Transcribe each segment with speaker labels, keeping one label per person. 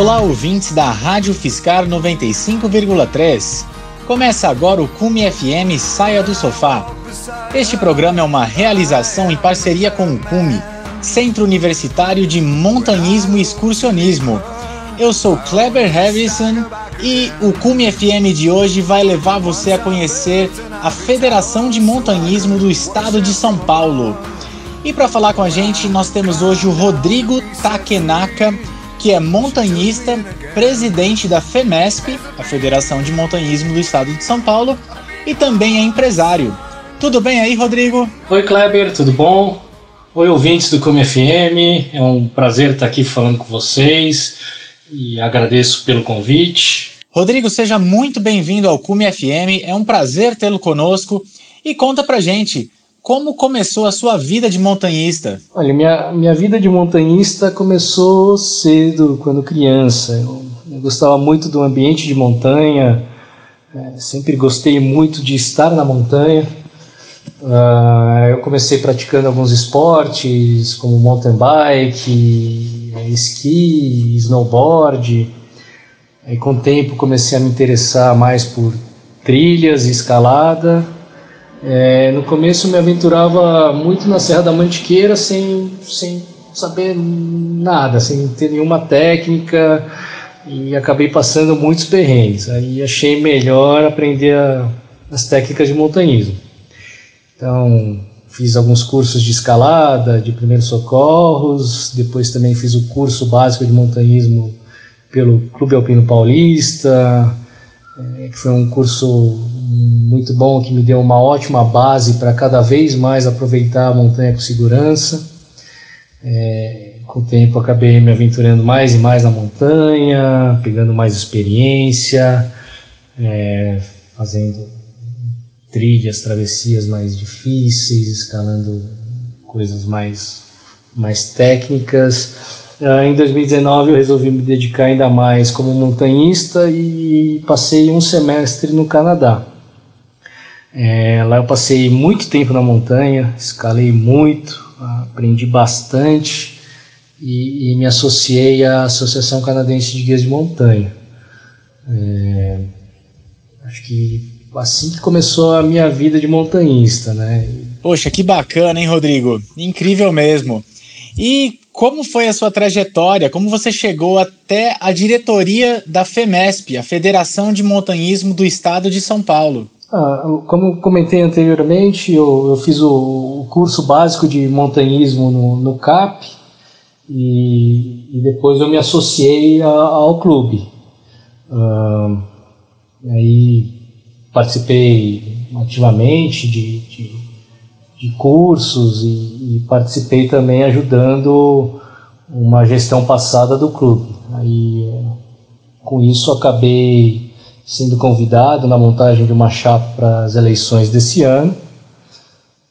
Speaker 1: Olá, ouvintes da Rádio Fiscar 95,3. Começa agora o Cume FM Saia do Sofá. Este programa é uma realização em parceria com o Cume, Centro Universitário de Montanhismo e Excursionismo. Eu sou Kleber Harrison e o Cume FM de hoje vai levar você a conhecer a Federação de Montanhismo do Estado de São Paulo. E para falar com a gente, nós temos hoje o Rodrigo Takenaka, que é montanhista, presidente da FEMESP, a Federação de Montanhismo do Estado de São Paulo, e também é empresário. Tudo bem aí, Rodrigo?
Speaker 2: Oi, Kleber, tudo bom? Oi, ouvintes do Come FM. É um prazer estar aqui falando com vocês e agradeço pelo convite.
Speaker 1: Rodrigo, seja muito bem-vindo ao Cume FM. É um prazer tê-lo conosco. E conta pra gente, como começou a sua vida de montanhista?
Speaker 2: Olha, minha, minha vida de montanhista começou cedo, quando criança. Eu, eu gostava muito do ambiente de montanha, é, sempre gostei muito de estar na montanha. Uh, eu comecei praticando alguns esportes, como mountain bike, esqui, snowboard. Aí, com o tempo, comecei a me interessar mais por trilhas e escalada. É, no começo me aventurava muito na Serra da Mantiqueira sem, sem saber nada, sem ter nenhuma técnica e acabei passando muitos perrengues. Aí achei melhor aprender a, as técnicas de montanhismo. Então fiz alguns cursos de escalada, de primeiros socorros, depois também fiz o curso básico de montanhismo pelo Clube Alpino Paulista, é, que foi um curso muito bom que me deu uma ótima base para cada vez mais aproveitar a montanha com segurança. É, com o tempo acabei me aventurando mais e mais na montanha, pegando mais experiência, é, fazendo trilhas, travessias mais difíceis, escalando coisas mais, mais técnicas. Uh, em 2019 eu resolvi me dedicar ainda mais como montanhista e passei um semestre no Canadá. É, lá eu passei muito tempo na montanha, escalei muito, aprendi bastante e, e me associei à Associação Canadense de Guias de Montanha. É, acho que assim que começou a minha vida de montanhista, né?
Speaker 1: Poxa, que bacana, hein, Rodrigo? Incrível mesmo. E como foi a sua trajetória? Como você chegou até a diretoria da FEMESP, a Federação de Montanhismo do Estado de São Paulo?
Speaker 2: Ah, como comentei anteriormente, eu, eu fiz o, o, curso básico de montanhismo no, no CAP e, e, depois eu me associei a, ao clube. Aí participei ativamente de, de, de cursos e, e, participei também ajudando uma gestão passada do clube. Aí com isso acabei sendo convidado na montagem de uma chapa para as eleições desse ano.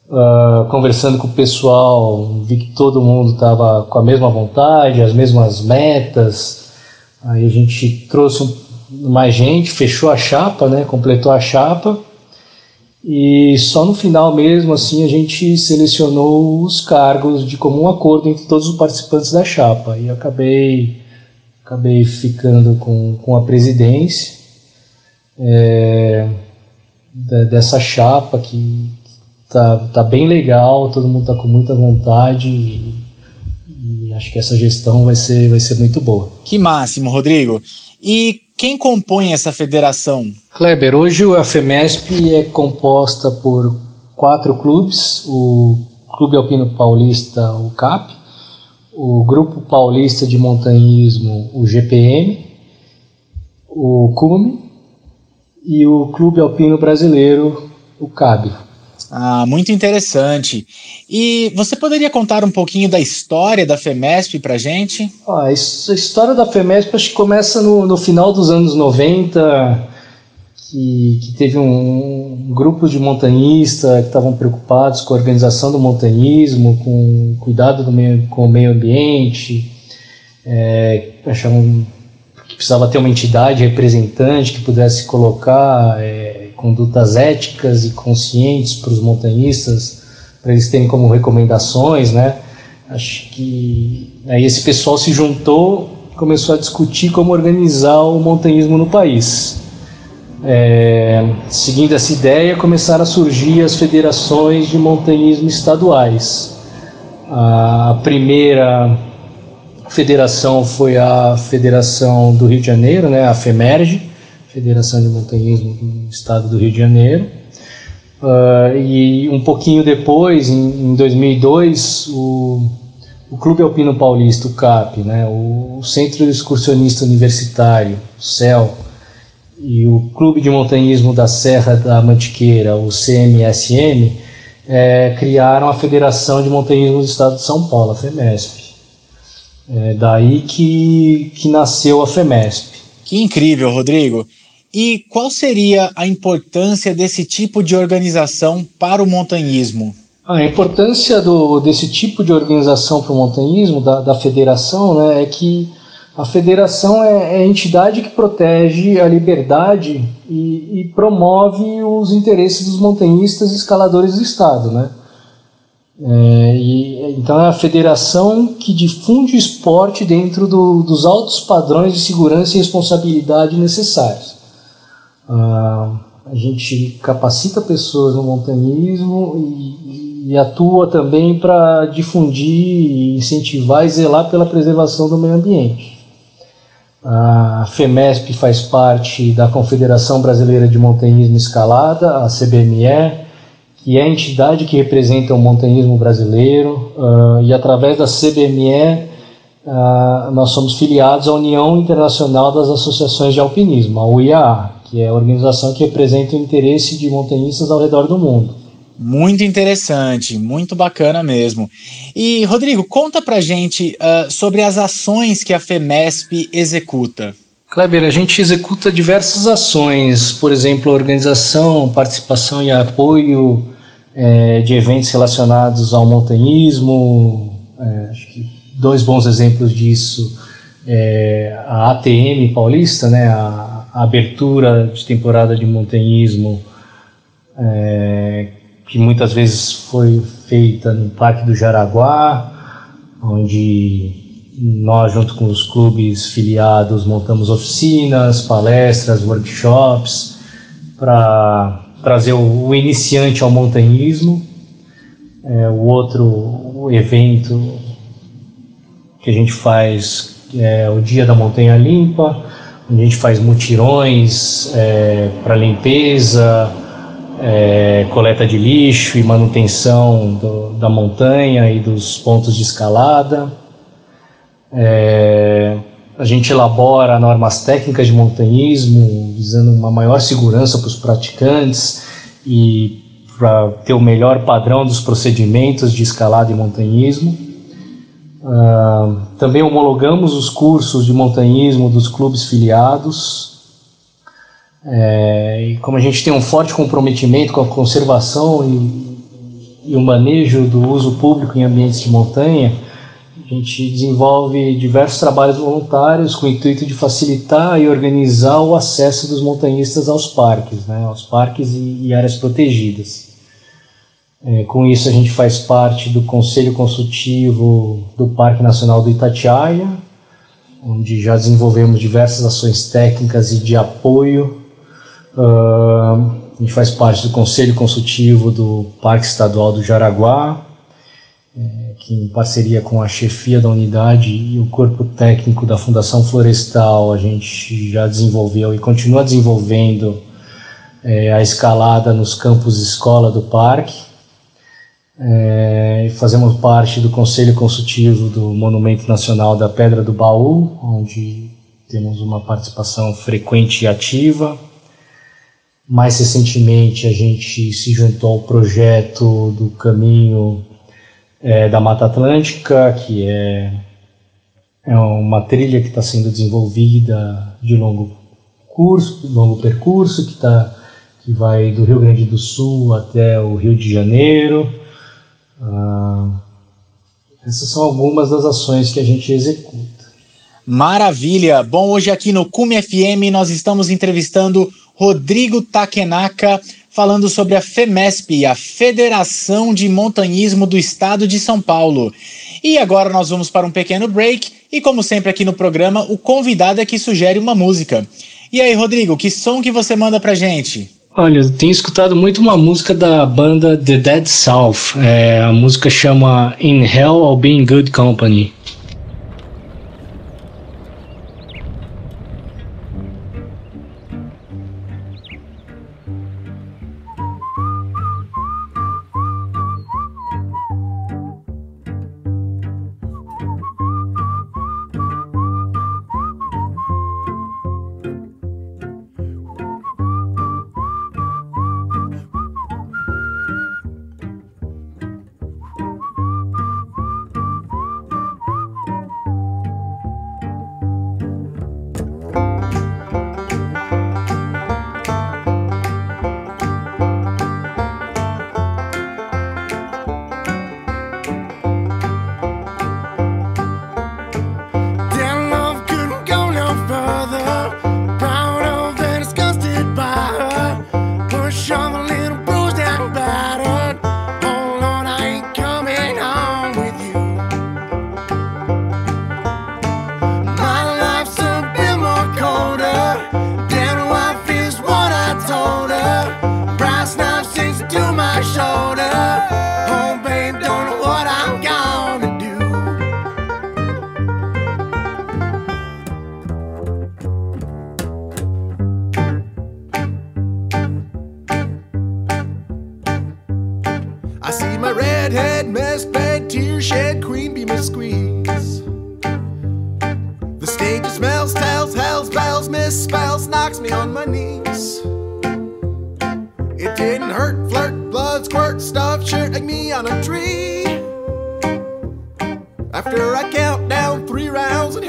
Speaker 2: Uh, conversando com o pessoal, vi que todo mundo estava com a mesma vontade, as mesmas metas. Aí a gente trouxe mais gente, fechou a chapa, né, completou a chapa. E só no final mesmo, assim, a gente selecionou os cargos de comum acordo entre todos os participantes da chapa. E acabei, acabei ficando com, com a presidência é, dessa chapa que tá, tá bem legal, todo mundo tá com muita vontade e, e acho que essa gestão vai ser, vai ser muito boa.
Speaker 1: Que máximo, Rodrigo. E quem compõe essa federação?
Speaker 2: Kleber, hoje a FEMESP é composta por quatro clubes, o Clube Alpino Paulista, o CAP, o Grupo Paulista de Montanhismo, o GPM, o CUME e o Clube Alpino Brasileiro, o CAB.
Speaker 1: Ah, muito interessante. E você poderia contar um pouquinho da história da FEMESP para gente?
Speaker 2: Ah, a história da FEMESP acho que começa no, no final dos anos 90, que, que teve um, um grupo de montanhistas que estavam preocupados com a organização do montanhismo, com o cuidado do meio, com o meio ambiente, é, achavam precisava ter uma entidade representante que pudesse colocar é, condutas éticas e conscientes para os montanhistas, para eles terem como recomendações, né? Acho que aí esse pessoal se juntou começou a discutir como organizar o montanhismo no país. É, seguindo essa ideia, começaram a surgir as federações de montanhismo estaduais. A primeira federação foi a Federação do Rio de Janeiro, né, a FEMERGE, Federação de Montanhismo do Estado do Rio de Janeiro. Uh, e um pouquinho depois, em, em 2002, o, o, Clube Alpino Paulista, o CAP, né, o, Centro Excursionista Universitário, o CEL, e o Clube de Montanhismo da Serra da Mantiqueira, o CMSM, é, criaram a Federação de Montanhismo do Estado de São Paulo, a FEMESP. É daí que, que nasceu a FEMESP.
Speaker 1: Que incrível, Rodrigo. E qual seria a importância desse tipo de organização para o montanhismo?
Speaker 2: A importância do, desse tipo de organização para o montanhismo, da, da federação, né, é que a federação é, é a entidade que protege a liberdade e, e, promove os interesses dos montanhistas e escaladores do Estado. Né? É, e, então é a federação que difunde o esporte dentro do, dos altos padrões de segurança e responsabilidade necessários. Ah, a gente capacita pessoas no montanhismo e, e atua também para difundir, incentivar e zelar pela preservação do meio ambiente. A FEMESP faz parte da Confederação Brasileira de Montanhismo Escalada, a CBME, que é a entidade que representa o montanhismo brasileiro, uh, e através da CBME uh, nós somos filiados à União Internacional das Associações de Alpinismo, a UIAA, que é a organização que representa o interesse de montanhistas ao redor do mundo.
Speaker 1: Muito interessante, muito bacana mesmo. E, Rodrigo, conta pra gente uh, sobre as ações que a FEMESP executa.
Speaker 2: Kleber, a gente executa diversas ações, por exemplo, organização, participação e apoio é, de eventos relacionados ao montanhismo. É, acho que dois bons exemplos disso é a ATM paulista, né, a, a abertura de temporada de montanhismo é, que muitas vezes foi feita no Parque do Jaraguá, onde nós, junto com os clubes filiados, montamos oficinas, palestras, workshops para trazer o, o, iniciante ao montanhismo. É, o outro evento que a gente faz é o Dia da Montanha Limpa, onde a gente faz mutirões é, para limpeza, é, coleta de lixo e manutenção do, da montanha e dos pontos de escalada. É, a gente elabora normas técnicas de montanhismo, visando uma maior segurança para os praticantes e para ter o melhor padrão dos procedimentos de escalada e montanhismo. Uh, também homologamos os cursos de montanhismo dos clubes filiados é, e como a gente tem um forte comprometimento com a conservação e, e, o manejo do uso público em ambientes de montanha, a gente desenvolve diversos trabalhos voluntários com o intuito de facilitar e organizar o acesso dos montanhistas aos parques, né, aos parques e, e áreas protegidas. É, com isso, a gente faz parte do Conselho Consultivo do Parque Nacional do Itatiaia, onde já desenvolvemos diversas ações técnicas e de apoio Uh, a gente faz parte do Conselho Consultivo do Parque Estadual do Jaraguá, é, que em parceria com a chefia da unidade e o corpo técnico da Fundação Florestal, a gente já desenvolveu e continua desenvolvendo é, a escalada nos campos escola do parque. É, fazemos parte do Conselho Consultivo do Monumento Nacional da Pedra do Baú, onde temos uma participação frequente e ativa. Mais recentemente, a gente se juntou ao projeto do Caminho é, da Mata Atlântica, que é, é uma trilha que está sendo desenvolvida de longo curso, longo percurso, que, tá, que vai do Rio Grande do Sul até o Rio de Janeiro. Ah, essas são algumas das ações que a gente executa.
Speaker 1: Maravilha! Bom, hoje aqui no Cume FM nós estamos entrevistando Rodrigo Takenaka, falando sobre a FEMESP, a Federação de Montanhismo do Estado de São Paulo. E agora nós vamos para um pequeno break E como sempre aqui no programa, o convidado é que sugere uma música. E aí, Rodrigo, que som que você manda pra gente?
Speaker 3: Olha, eu tenho escutado muito uma música da banda The Dead South. É, a música chama In Hell I'll Be in Good Company.
Speaker 4: This spouse knocks me on my knees. It didn't hurt, flirt, blood, squirt, stuff, shirt like me on a tree. After I count down three rounds and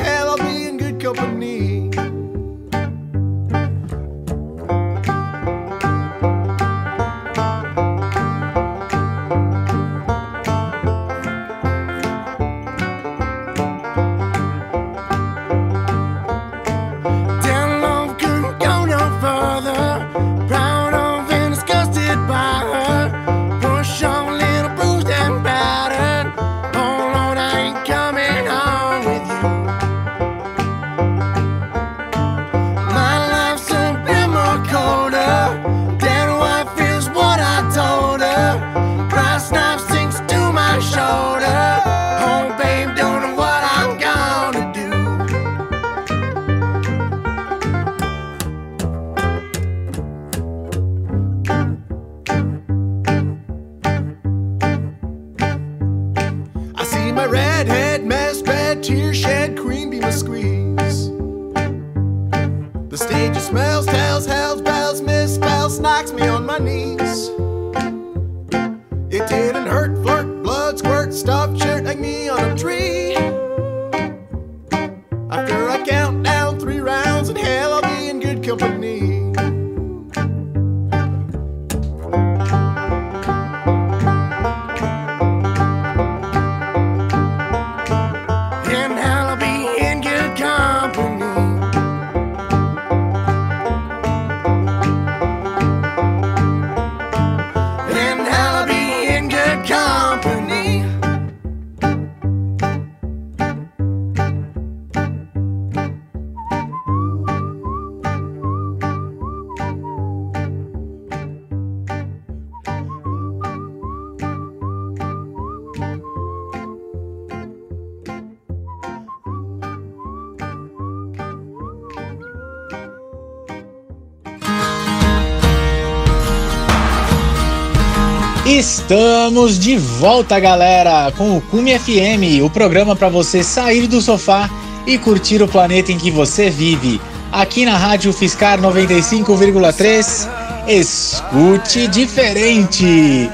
Speaker 1: Estamos de volta, galera, com o Cume FM, o programa para você sair do sofá e curtir o planeta em que você vive. Aqui na Rádio Fiscar 95,3, escute diferente.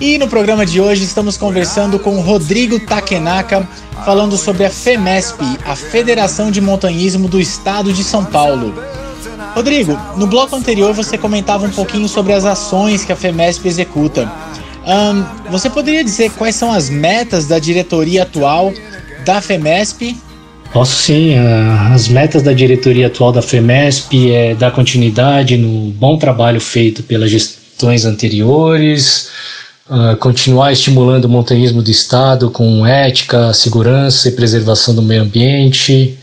Speaker 1: E no programa de hoje estamos conversando com Rodrigo Takenaka, falando sobre a FEMESP, a Federação de Montanhismo do Estado de São Paulo. Rodrigo, no bloco anterior você comentava um pouquinho sobre as ações que a FEMESP executa. Um, você poderia dizer quais são as metas da diretoria atual da FEMESP?
Speaker 3: Posso sim. As metas da diretoria atual da FEMESP é dar continuidade no bom trabalho feito pelas gestões anteriores,
Speaker 2: uh, continuar estimulando o montanhismo do Estado com ética, segurança e preservação do meio ambiente,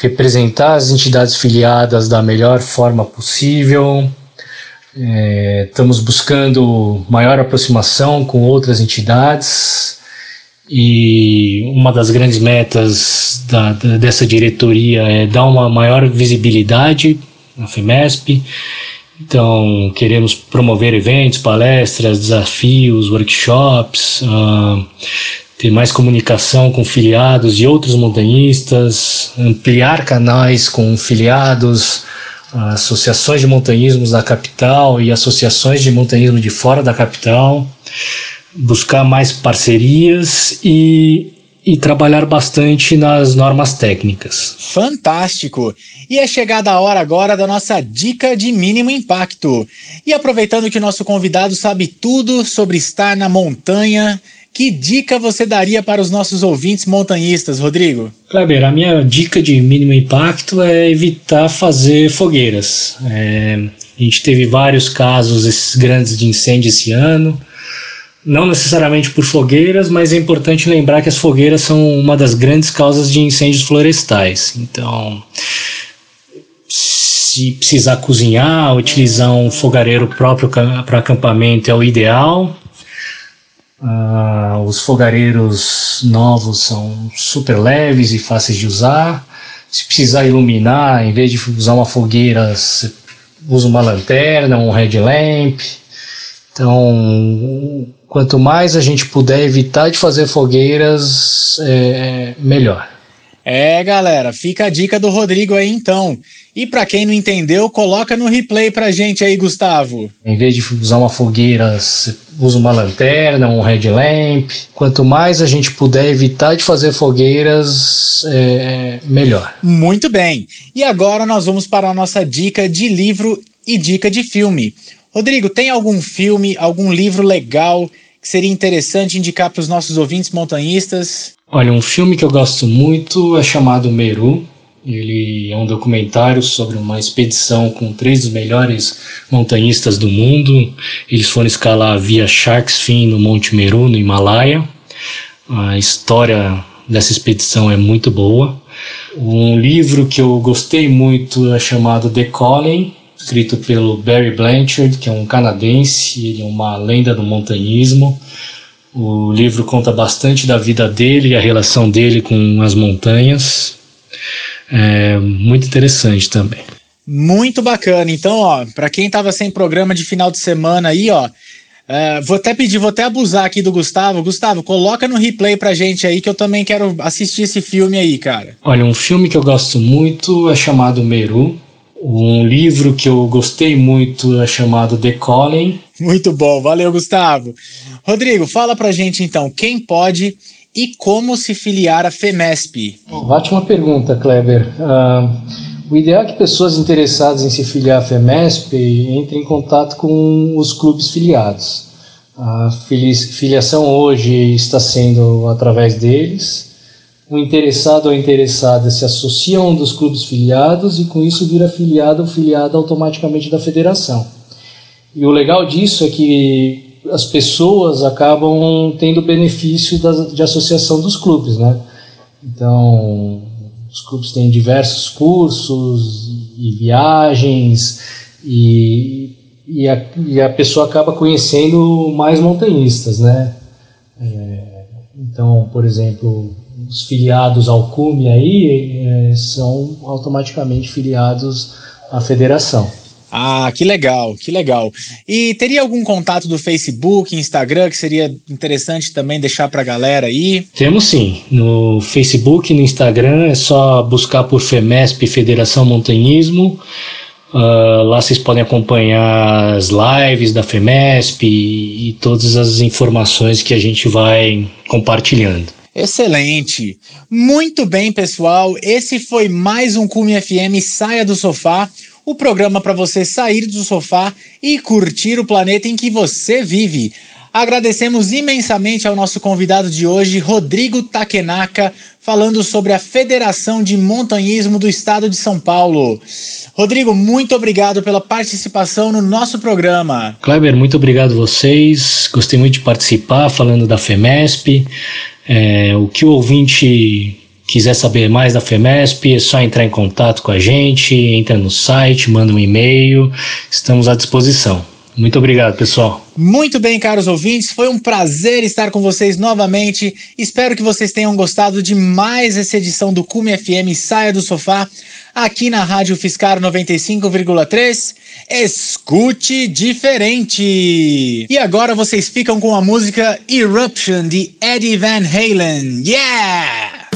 Speaker 2: representar as entidades filiadas da melhor forma possível. É, estamos buscando maior aproximação com outras entidades e uma das grandes metas da, da, dessa diretoria é dar uma maior visibilidade na FEMESP. Então, queremos promover eventos, palestras, desafios, workshops, uh, ter mais comunicação com filiados de outros montanhistas, ampliar canais com filiados, associações de montanhismos da capital e associações de montanhismo de fora da capital buscar mais parcerias e, e trabalhar bastante nas normas técnicas.
Speaker 1: Fantástico! E é chegada a hora agora da nossa dica de mínimo impacto. E aproveitando que o nosso convidado sabe tudo sobre estar na montanha, que dica você daria para os nossos ouvintes montanhistas, Rodrigo?
Speaker 2: Kleber, a minha dica de mínimo impacto é evitar fazer fogueiras. É, a gente teve vários casos esses grandes de incêndio esse ano não necessariamente por fogueiras, mas é importante lembrar que as fogueiras são uma das grandes causas de incêndios florestais. Então, se precisar cozinhar, utilizar um fogareiro próprio para acampamento é o ideal. Uh, os fogareiros novos são super leves e fáceis de usar. Se precisar iluminar, em vez de usar uma fogueira, você usa uma lanterna, um headlamp. Então, quanto mais a gente puder evitar de fazer fogueiras, é, melhor.
Speaker 1: É, galera, fica a dica do Rodrigo aí então. E para quem não entendeu, coloca no replay pra gente aí, Gustavo.
Speaker 2: Em vez de usar uma fogueira, usa uma lanterna, um headlamp. Quanto mais a gente puder evitar de fazer fogueiras, é, melhor.
Speaker 1: Muito bem. E agora nós vamos para a nossa dica de livro e dica de filme. Rodrigo, tem algum filme, algum livro legal que seria interessante indicar para os nossos ouvintes montanhistas?
Speaker 2: Olha, um filme que eu gosto muito é chamado Meru. Ele é um documentário sobre uma expedição com três dos melhores montanhistas do mundo. Eles foram escalar via Shark's Fin no Monte Meru, no Himalaia. A história dessa expedição é muito boa. Um livro que eu gostei muito é chamado The Calling, escrito pelo Barry Blanchard, que é um canadense, ele é uma lenda do montanhismo. O livro conta bastante da vida dele e a relação dele com as montanhas. É muito interessante também.
Speaker 1: Muito bacana. Então, ó, para quem estava sem programa de final de semana aí, ó, é, vou até pedir, vou até abusar aqui do Gustavo. Gustavo, coloca no replay pra gente aí que eu também quero assistir esse filme aí, cara.
Speaker 2: Olha, um filme que eu gosto muito é chamado Meru. Um livro que eu gostei muito é chamado The Calling.
Speaker 1: Muito bom, valeu, Gustavo. Rodrigo, fala pra gente então, quem pode e como se filiar à FEMESP?
Speaker 2: Ótima pergunta, Kleber. Uh, o ideal é que pessoas interessadas em se filiar à FEMESP entrem em contato com os clubes filiados. A filiação hoje está sendo através deles o interessado ou interessada se associa a um dos clubes filiados e com isso vira filiado ou filiada automaticamente da federação. E o legal disso é que as pessoas acabam tendo benefício da, de associação dos clubes, né? Então, os clubes têm diversos cursos e viagens e, e, a, e a pessoa acaba conhecendo mais montanhistas, né? É, então, por exemplo, os filiados ao CUME aí é, são automaticamente filiados à federação.
Speaker 1: Ah, que legal, que legal. E teria algum contato do Facebook, Instagram que seria interessante também deixar para a galera aí?
Speaker 2: Temos sim. No Facebook e no Instagram é só buscar por FEMESP Federação Montanhismo. Uh, lá vocês podem acompanhar as lives da FEMESP e, e todas as informações que a gente vai compartilhando.
Speaker 1: Excelente. Muito bem, pessoal. Esse foi mais um Cume FM Saia do Sofá, o programa para você sair do sofá e curtir o planeta em que você vive. Agradecemos imensamente ao nosso convidado de hoje, Rodrigo Takenaka, falando sobre a Federação de Montanhismo do Estado de São Paulo. Rodrigo, muito obrigado pela participação no nosso programa.
Speaker 2: Kleber, muito obrigado a vocês. Gostei muito de participar falando da FEMESP. É, o que o ouvinte quiser saber mais da FEMESP, é só entrar em contato com a gente, entra no site, manda um e-mail, estamos à disposição. Muito obrigado, pessoal.
Speaker 1: Muito bem, caros ouvintes, foi um prazer estar com vocês novamente. Espero que vocês tenham gostado de mais essa edição do Cume FM Saia do Sofá, aqui na Rádio Fiscar 95,3. Escute diferente! E agora vocês ficam com a música Eruption de Eddie Van Halen. Yeah!